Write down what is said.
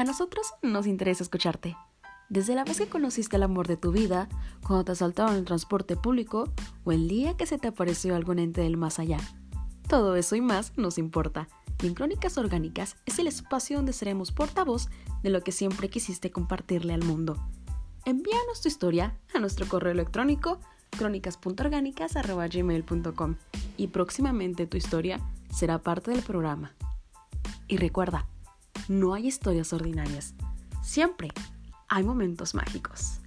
A nosotros nos interesa escucharte. Desde la vez que conociste el amor de tu vida, cuando te asaltaron el transporte público o el día que se te apareció algún ente del más allá. Todo eso y más nos importa. Y en Crónicas Orgánicas es el espacio donde seremos portavoz de lo que siempre quisiste compartirle al mundo. Envíanos tu historia a nuestro correo electrónico crónicas.orgánicas.gmail.com y próximamente tu historia será parte del programa. Y recuerda, no hay historias ordinarias. Siempre hay momentos mágicos.